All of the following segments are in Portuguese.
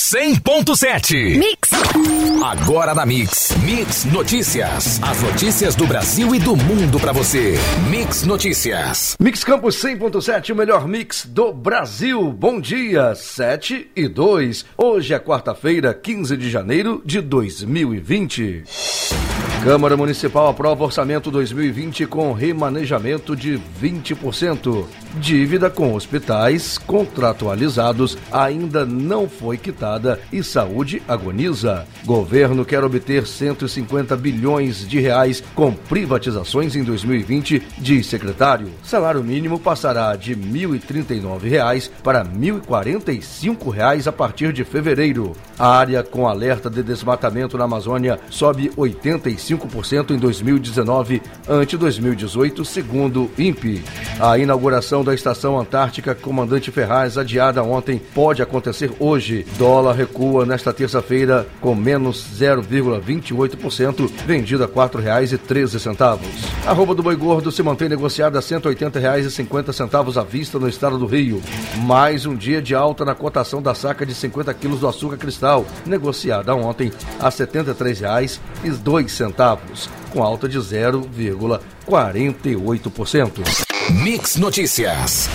100.7. Mix. Agora na Mix. Mix Notícias. As notícias do Brasil e do mundo para você. Mix Notícias. Mix Campos 100.7, o melhor mix do Brasil. Bom dia, 7 e 2. Hoje é quarta-feira, 15 de janeiro de 2020. Câmara Municipal aprova orçamento 2020 com remanejamento de 20%. Dívida com hospitais contratualizados ainda não foi quitada e saúde agoniza. Governo quer obter 150 bilhões de reais com privatizações em 2020, diz secretário. Salário mínimo passará de 1.039 reais para 1.045 reais a partir de fevereiro. A área com alerta de desmatamento na Amazônia sobe 85% em 2019 ante 2018, segundo INPE. A inauguração da Estação Antártica Comandante Ferraz, adiada ontem, pode acontecer hoje. Dólar recua nesta terça-feira com menos 0,28%, vendido a R$ 4,13. A roupa do boi gordo se mantém negociada a R$ 180,50 à vista no estado do Rio. Mais um dia de alta na cotação da saca de 50 quilos do açúcar cristal, negociada ontem a R$ 73,02, com alta de 0,48%. Mix Notícias.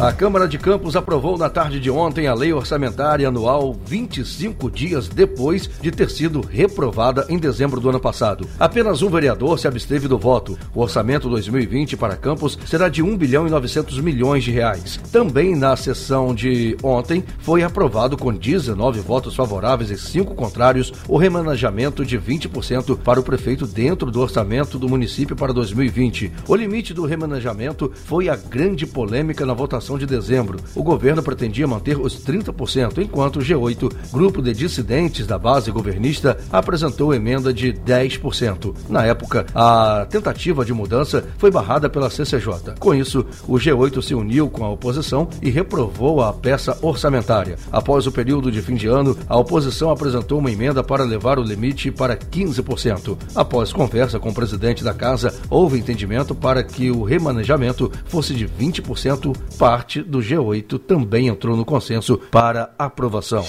A Câmara de Campos aprovou na tarde de ontem a lei orçamentária anual 25 dias depois de ter sido reprovada em dezembro do ano passado. Apenas um vereador se absteve do voto. O orçamento 2020 para Campos será de 1 bilhão e 900 milhões de reais. Também na sessão de ontem foi aprovado com 19 votos favoráveis e 5 contrários o remanejamento de 20% para o prefeito dentro do orçamento do município para 2020. O limite do remanejamento foi a grande polêmica na votação de dezembro. O governo pretendia manter os 30%, enquanto o G8, grupo de dissidentes da base governista, apresentou emenda de 10%. Na época, a tentativa de mudança foi barrada pela CCJ. Com isso, o G8 se uniu com a oposição e reprovou a peça orçamentária. Após o período de fim de ano, a oposição apresentou uma emenda para levar o limite para 15%. Após conversa com o presidente da casa, houve entendimento para que o remanejamento fosse de 20% para parte do G8 também entrou no consenso para aprovação.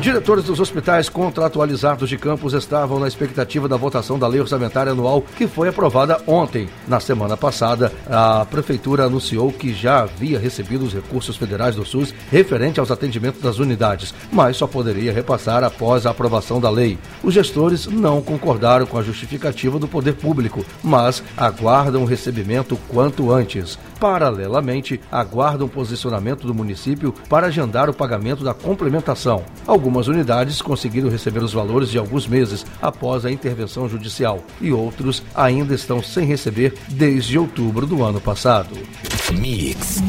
Diretores dos hospitais contratualizados de campus estavam na expectativa da votação da lei orçamentária anual que foi aprovada ontem. Na semana passada, a prefeitura anunciou que já havia recebido os recursos federais do SUS referente aos atendimentos das unidades, mas só poderia repassar após a aprovação da lei. Os gestores não concordaram com a justificativa do poder público, mas aguardam o recebimento quanto antes. Paralelamente, aguardam posicionamento do município para agendar o pagamento da complementação. Algumas unidades conseguiram receber os valores de alguns meses após a intervenção judicial e outros ainda estão sem receber desde outubro do ano passado. Mix.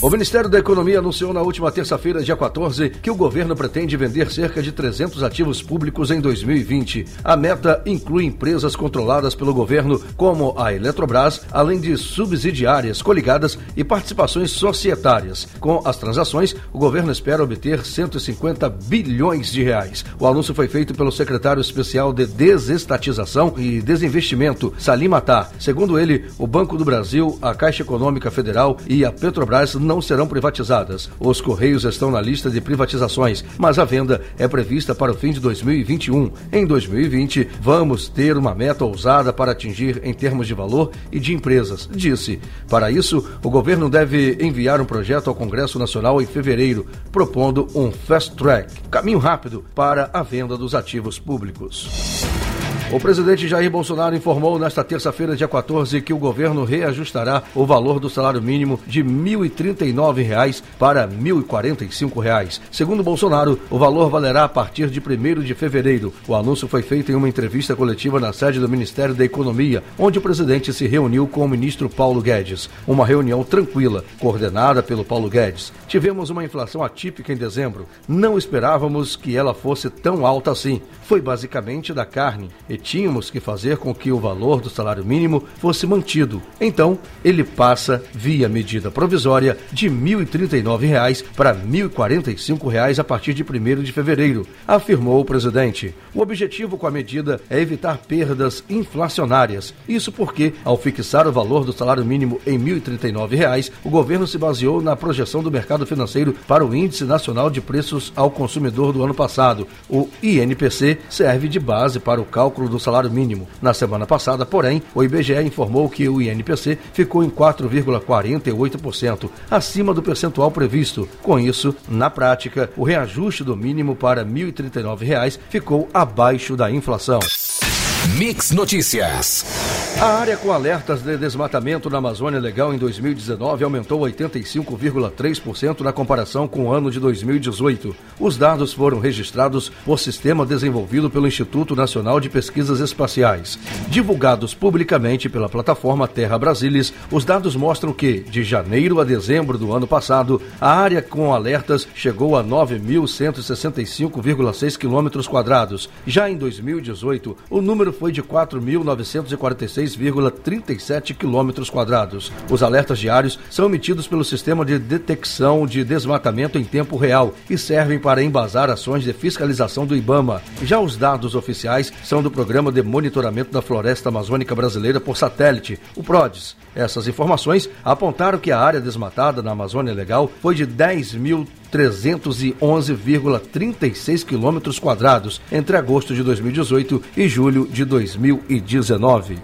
O Ministério da Economia anunciou na última terça-feira, dia 14, que o governo pretende vender cerca de 300 ativos públicos em 2020. A meta inclui empresas controladas pelo governo, como a Eletrobras, além de subsidiárias, coligadas e participações societárias. Com as transações, o governo espera obter 150 bilhões de reais. O anúncio foi feito pelo secretário especial de Desestatização e Desinvestimento, Salim Matar. Segundo ele, o Banco do Brasil, a Caixa Econômica Federal e a Petrobras não serão privatizadas. Os Correios estão na lista de privatizações, mas a venda é prevista para o fim de 2021. Em 2020, vamos ter uma meta ousada para atingir em termos de valor e de empresas, disse. Para isso, o governo deve enviar um projeto ao Congresso Nacional em fevereiro, propondo um fast track, caminho rápido para a venda dos ativos públicos. O presidente Jair Bolsonaro informou nesta terça-feira, dia 14, que o governo reajustará o valor do salário mínimo de R$ 1.039 para R$ 1.045. Segundo Bolsonaro, o valor valerá a partir de 1 de fevereiro. O anúncio foi feito em uma entrevista coletiva na sede do Ministério da Economia, onde o presidente se reuniu com o ministro Paulo Guedes. Uma reunião tranquila, coordenada pelo Paulo Guedes. Tivemos uma inflação atípica em dezembro. Não esperávamos que ela fosse tão alta assim. Foi basicamente da carne e tínhamos que fazer com que o valor do salário mínimo fosse mantido. Então, ele passa, via medida provisória, de R$ 1.039 para R$ 1.045 a partir de 1 de fevereiro, afirmou o presidente. O objetivo com a medida é evitar perdas inflacionárias. Isso porque, ao fixar o valor do salário mínimo em R$ 1.039, o governo se baseou na projeção do mercado financeiro para o Índice Nacional de Preços ao Consumidor do ano passado. O INPC serve de base para o cálculo do salário mínimo. Na semana passada, porém, o IBGE informou que o INPC ficou em 4,48%, acima do percentual previsto. Com isso, na prática, o reajuste do mínimo para R$ 1.039 ficou abaixo da inflação. Mix Notícias. A área com alertas de desmatamento na Amazônia Legal em 2019 aumentou 85,3% na comparação com o ano de 2018. Os dados foram registrados por sistema desenvolvido pelo Instituto Nacional de Pesquisas Espaciais. Divulgados publicamente pela plataforma Terra Brasilis, os dados mostram que, de janeiro a dezembro do ano passado, a área com alertas chegou a 9.165,6 km. Já em 2018, o número foi de 4.946,37 quilômetros quadrados. Os alertas diários são emitidos pelo Sistema de Detecção de Desmatamento em Tempo Real e servem para embasar ações de fiscalização do IBAMA. Já os dados oficiais são do Programa de Monitoramento da Floresta Amazônica Brasileira por Satélite, o PRODES. Essas informações apontaram que a área desmatada na Amazônia Legal foi de 10 mil 311,36 quilômetros quadrados entre agosto de 2018 e julho de 2019.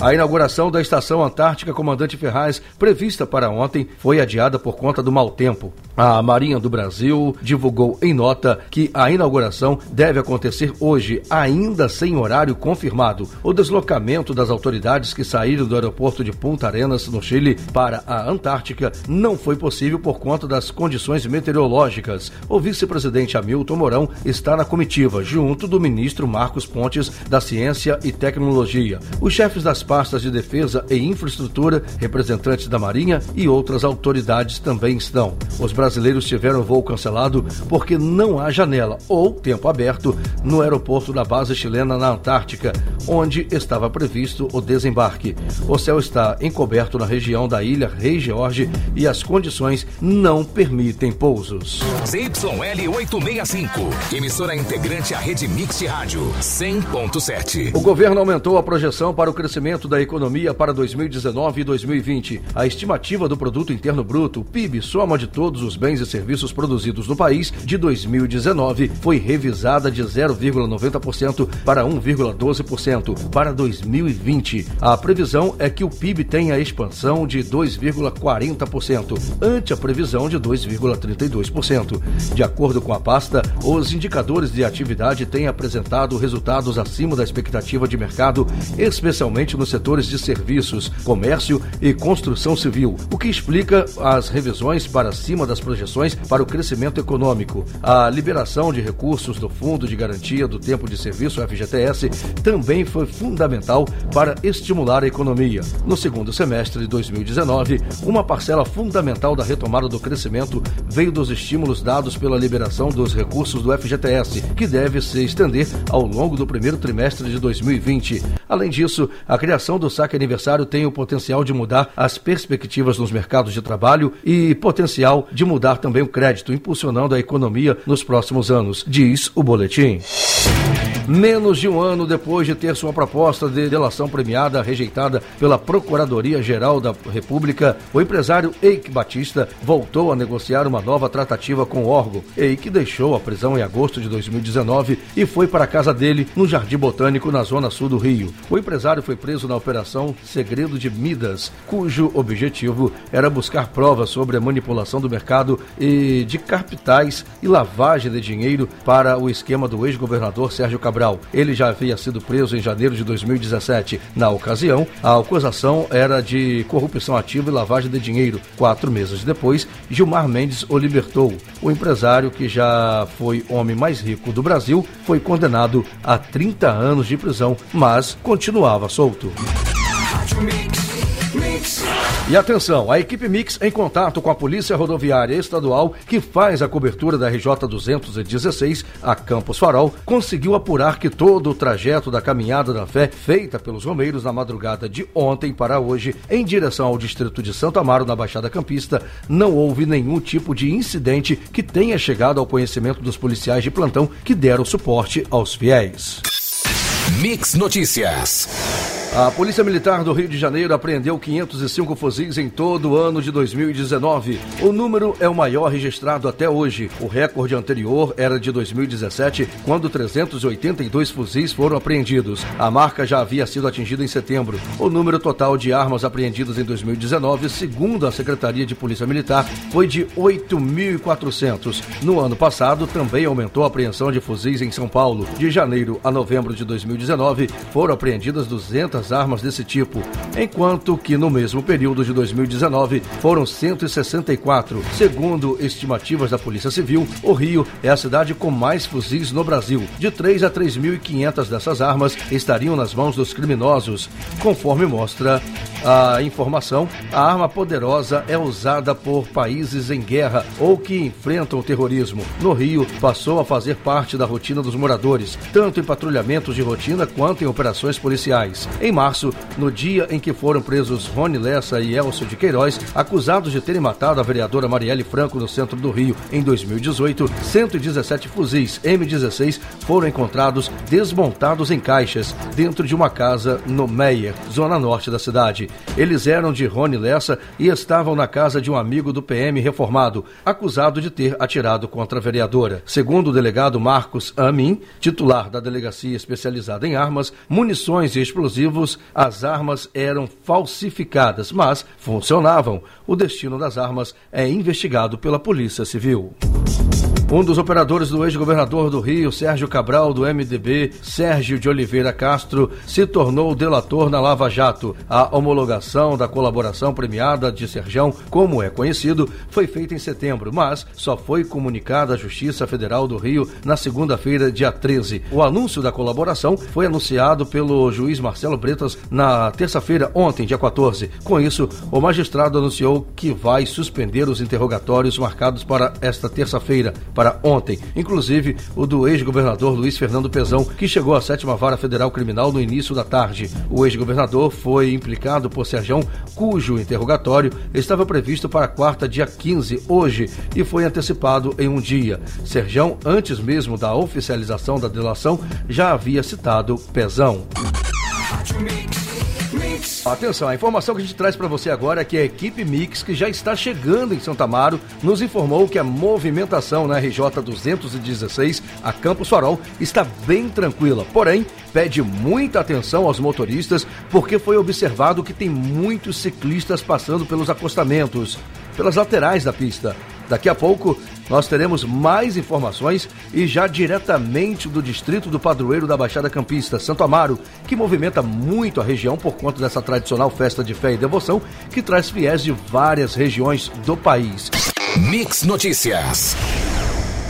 A inauguração da Estação Antártica Comandante Ferraz, prevista para ontem, foi adiada por conta do mau tempo. A Marinha do Brasil divulgou em nota que a inauguração deve acontecer hoje, ainda sem horário confirmado. O deslocamento das autoridades que saíram do aeroporto de Punta Arenas, no Chile, para a Antártica não foi possível por conta das condições meteorológicas. O vice-presidente Hamilton Mourão está na comitiva, junto do ministro Marcos Pontes, da Ciência e Tecnologia. Os chefes das pastas de defesa e infraestrutura, representantes da Marinha e outras autoridades também estão. Os brasileiros tiveram voo cancelado porque não há janela ou tempo aberto no aeroporto da base chilena na Antártica, onde estava previsto o desembarque. O céu está encoberto na região da ilha Rei George e as condições não permitem pousos. ZYL 865, emissora integrante à rede Mix de Rádio 100.7. O governo aumentou a projeção para o crescimento da economia para 2019 e 2020. A estimativa do produto interno bruto, PIB, soma de todos os bens e serviços produzidos no país de 2019 foi revisada de 0,90% para 1,12% para 2020. A previsão é que o PIB tenha expansão de 2,40%, ante a previsão de 2,32%. De acordo com a pasta, os indicadores de atividade têm apresentado resultados acima da expectativa de mercado, especialmente nos setores de serviços, comércio e construção civil, o que explica as revisões para cima das projeções para o crescimento econômico. A liberação de recursos do Fundo de Garantia do Tempo de Serviço, FGTS, também foi fundamental para estimular a economia. No segundo semestre de 2019, uma parcela fundamental da retomada do crescimento veio dos estímulos dados pela liberação dos recursos do FGTS, que deve se estender ao longo do primeiro trimestre de 2020. Além disso, a criação do saque aniversário tem o potencial de mudar as perspectivas nos mercados de trabalho e potencial de mudar também o crédito, impulsionando a economia nos próximos anos, diz o boletim. Menos de um ano depois de ter sua proposta de delação premiada rejeitada pela Procuradoria-Geral da República, o empresário Eike Batista voltou a negociar uma nova tratativa com o órgão. Eike deixou a prisão em agosto de 2019 e foi para a casa dele no Jardim Botânico, na zona sul do Rio. O empresário foi preso na Operação Segredo de Midas, cujo objetivo era buscar provas sobre a manipulação do mercado e de capitais e lavagem de dinheiro para o esquema do ex-governador Sérgio Cabral. Ele já havia sido preso em janeiro de 2017. Na ocasião, a acusação era de corrupção ativa e lavagem de dinheiro. Quatro meses depois, Gilmar Mendes o libertou. O empresário, que já foi homem mais rico do Brasil, foi condenado a 30 anos de prisão, mas continuava solto. Mix. E atenção, a equipe Mix em contato com a Polícia Rodoviária Estadual, que faz a cobertura da RJ 216 a Campos Farol, conseguiu apurar que todo o trajeto da caminhada da fé feita pelos romeiros na madrugada de ontem para hoje, em direção ao distrito de Santo Amaro, na Baixada Campista, não houve nenhum tipo de incidente que tenha chegado ao conhecimento dos policiais de plantão que deram suporte aos fiéis. Mix Notícias. A Polícia Militar do Rio de Janeiro apreendeu 505 fuzis em todo o ano de 2019. O número é o maior registrado até hoje. O recorde anterior era de 2017, quando 382 fuzis foram apreendidos. A marca já havia sido atingida em setembro. O número total de armas apreendidas em 2019, segundo a Secretaria de Polícia Militar, foi de 8.400. No ano passado, também aumentou a apreensão de fuzis em São Paulo. De janeiro a novembro de 2019, foram apreendidas 200 armas desse tipo, enquanto que no mesmo período de 2019 foram 164. Segundo estimativas da Polícia Civil, o Rio é a cidade com mais fuzis no Brasil. De 3 a 3.500 dessas armas estariam nas mãos dos criminosos. Conforme mostra a informação, a arma poderosa é usada por países em guerra ou que enfrentam o terrorismo. No Rio, passou a fazer parte da rotina dos moradores, tanto em patrulhamentos de rotina quanto em operações policiais. Em março, no dia em que foram presos Rony Lessa e Elcio de Queiroz, acusados de terem matado a vereadora Marielle Franco no centro do Rio em 2018, 117 fuzis M16 foram encontrados desmontados em caixas dentro de uma casa no Meyer, zona norte da cidade. Eles eram de Rony Lessa e estavam na casa de um amigo do PM reformado, acusado de ter atirado contra a vereadora. Segundo o delegado Marcos Amin, titular da delegacia especializada em armas, munições e explosivos, as armas eram falsificadas, mas funcionavam. O destino das armas é investigado pela Polícia Civil. Um dos operadores do ex-governador do Rio, Sérgio Cabral, do MDB, Sérgio de Oliveira Castro, se tornou delator na Lava Jato. A homologação da colaboração premiada de Serjão, como é conhecido, foi feita em setembro, mas só foi comunicada à Justiça Federal do Rio na segunda-feira, dia 13. O anúncio da colaboração foi anunciado pelo juiz Marcelo Bretas na terça-feira, ontem, dia 14. Com isso, o magistrado anunciou que vai suspender os interrogatórios marcados para esta terça-feira para ontem, inclusive o do ex-governador Luiz Fernando Pezão, que chegou à sétima vara federal criminal no início da tarde. O ex-governador foi implicado por Serjão, cujo interrogatório estava previsto para quarta, dia 15, hoje, e foi antecipado em um dia. Serjão, antes mesmo da oficialização da delação, já havia citado Pezão. Atenção, a informação que a gente traz para você agora é que a equipe Mix, que já está chegando em Santa Amaro, nos informou que a movimentação na RJ 216, a Campos Farol, está bem tranquila. Porém, pede muita atenção aos motoristas, porque foi observado que tem muitos ciclistas passando pelos acostamentos, pelas laterais da pista. Daqui a pouco nós teremos mais informações e já diretamente do distrito do padroeiro da Baixada Campista, Santo Amaro, que movimenta muito a região por conta dessa tradicional festa de fé e devoção que traz fiéis de várias regiões do país. Mix Notícias.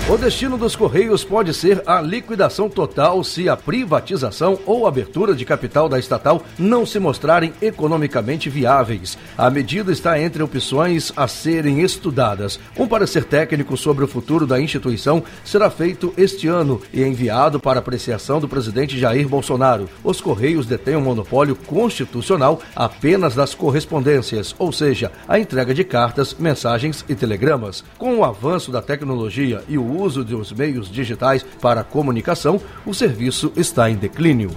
O destino dos Correios pode ser a liquidação total se a privatização ou abertura de capital da estatal não se mostrarem economicamente viáveis. A medida está entre opções a serem estudadas. Um parecer técnico sobre o futuro da instituição será feito este ano e enviado para apreciação do presidente Jair Bolsonaro. Os Correios detêm um monopólio constitucional apenas das correspondências, ou seja, a entrega de cartas, mensagens e telegramas. Com o avanço da tecnologia e o uso dos meios digitais para comunicação, o serviço está em declínio.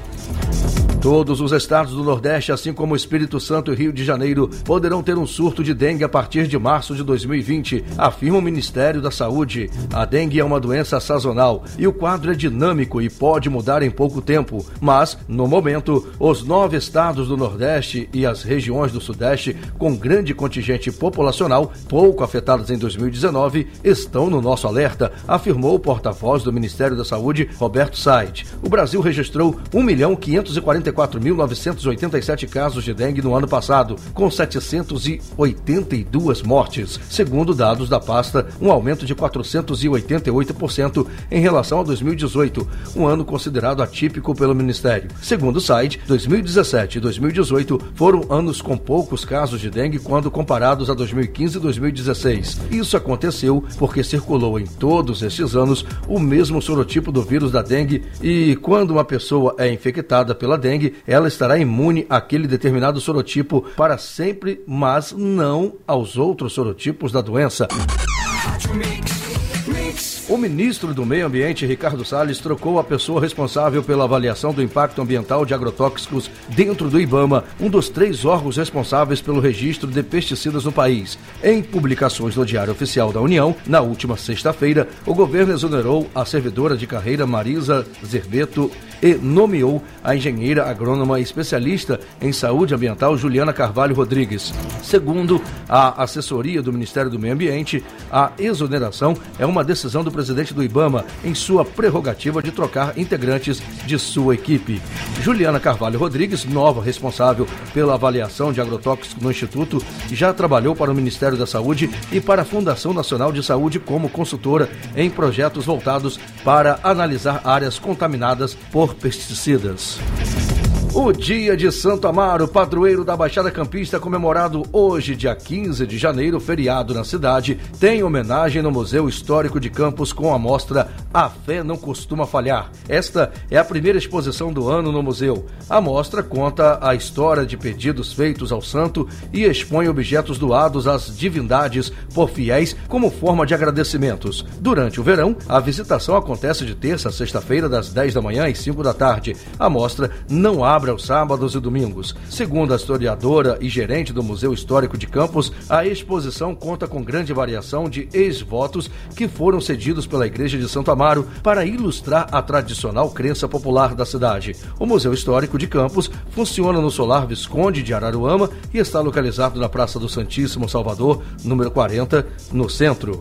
Todos os estados do Nordeste, assim como Espírito Santo e Rio de Janeiro, poderão ter um surto de dengue a partir de março de 2020, afirma o Ministério da Saúde. A dengue é uma doença sazonal e o quadro é dinâmico e pode mudar em pouco tempo. Mas, no momento, os nove estados do Nordeste e as regiões do Sudeste, com grande contingente populacional, pouco afetadas em 2019, estão no nosso alerta, afirmou o porta-voz do Ministério da Saúde, Roberto Said. O Brasil registrou 1 milhão 540 44.987 casos de dengue no ano passado, com 782 mortes, segundo dados da pasta, um aumento de 488% em relação a 2018, um ano considerado atípico pelo Ministério. Segundo o site, 2017 e 2018 foram anos com poucos casos de dengue quando comparados a 2015 e 2016. Isso aconteceu porque circulou em todos estes anos o mesmo sorotipo do vírus da dengue e quando uma pessoa é infectada pela dengue, ela estará imune àquele determinado sorotipo para sempre, mas não aos outros sorotipos da doença. O ministro do Meio Ambiente, Ricardo Salles, trocou a pessoa responsável pela avaliação do impacto ambiental de agrotóxicos dentro do IBAMA, um dos três órgãos responsáveis pelo registro de pesticidas no país. Em publicações no Diário Oficial da União, na última sexta-feira, o governo exonerou a servidora de carreira Marisa Zerbeto e nomeou a engenheira agrônoma especialista em saúde ambiental Juliana Carvalho Rodrigues. Segundo a assessoria do Ministério do Meio Ambiente, a exoneração é uma decisão do presidente do IBAMA em sua prerrogativa de trocar integrantes de sua equipe. Juliana Carvalho Rodrigues, nova responsável pela avaliação de agrotóxicos no Instituto, já trabalhou para o Ministério da Saúde e para a Fundação Nacional de Saúde como consultora em projetos voltados para analisar áreas contaminadas por pesticidas. O Dia de Santo Amaro, padroeiro da Baixada Campista, comemorado hoje, dia 15 de janeiro, feriado na cidade, tem homenagem no Museu Histórico de Campos com a mostra A Fé Não Costuma Falhar. Esta é a primeira exposição do ano no museu. A mostra conta a história de pedidos feitos ao santo e expõe objetos doados às divindades por fiéis como forma de agradecimentos. Durante o verão, a visitação acontece de terça a sexta-feira, das 10 da manhã às 5 da tarde. A mostra não abre abre aos sábados e domingos. Segundo a historiadora e gerente do Museu Histórico de Campos, a exposição conta com grande variação de ex-votos que foram cedidos pela Igreja de Santo Amaro para ilustrar a tradicional crença popular da cidade. O Museu Histórico de Campos funciona no Solar Visconde de Araruama e está localizado na Praça do Santíssimo Salvador, número 40, no centro.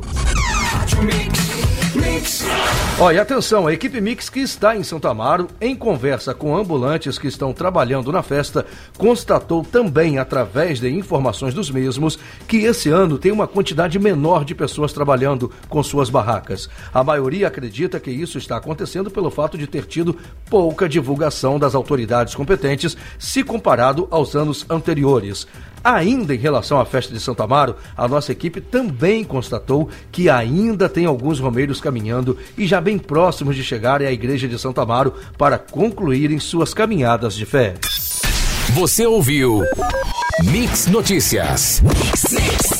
Olha, atenção, a equipe Mix que está em Santo Amaro, em conversa com ambulantes que estão trabalhando na festa, constatou também, através de informações dos mesmos, que esse ano tem uma quantidade menor de pessoas trabalhando com suas barracas. A maioria acredita que isso está acontecendo pelo fato de ter tido pouca divulgação das autoridades competentes se comparado aos anos anteriores. Ainda em relação à festa de Santo Amaro, a nossa equipe também constatou que ainda tem alguns romeiros caminhando e já bem próximos de chegarem à igreja de Santo Amaro para concluírem suas caminhadas de fé. Você ouviu Mix Notícias. Mix, mix.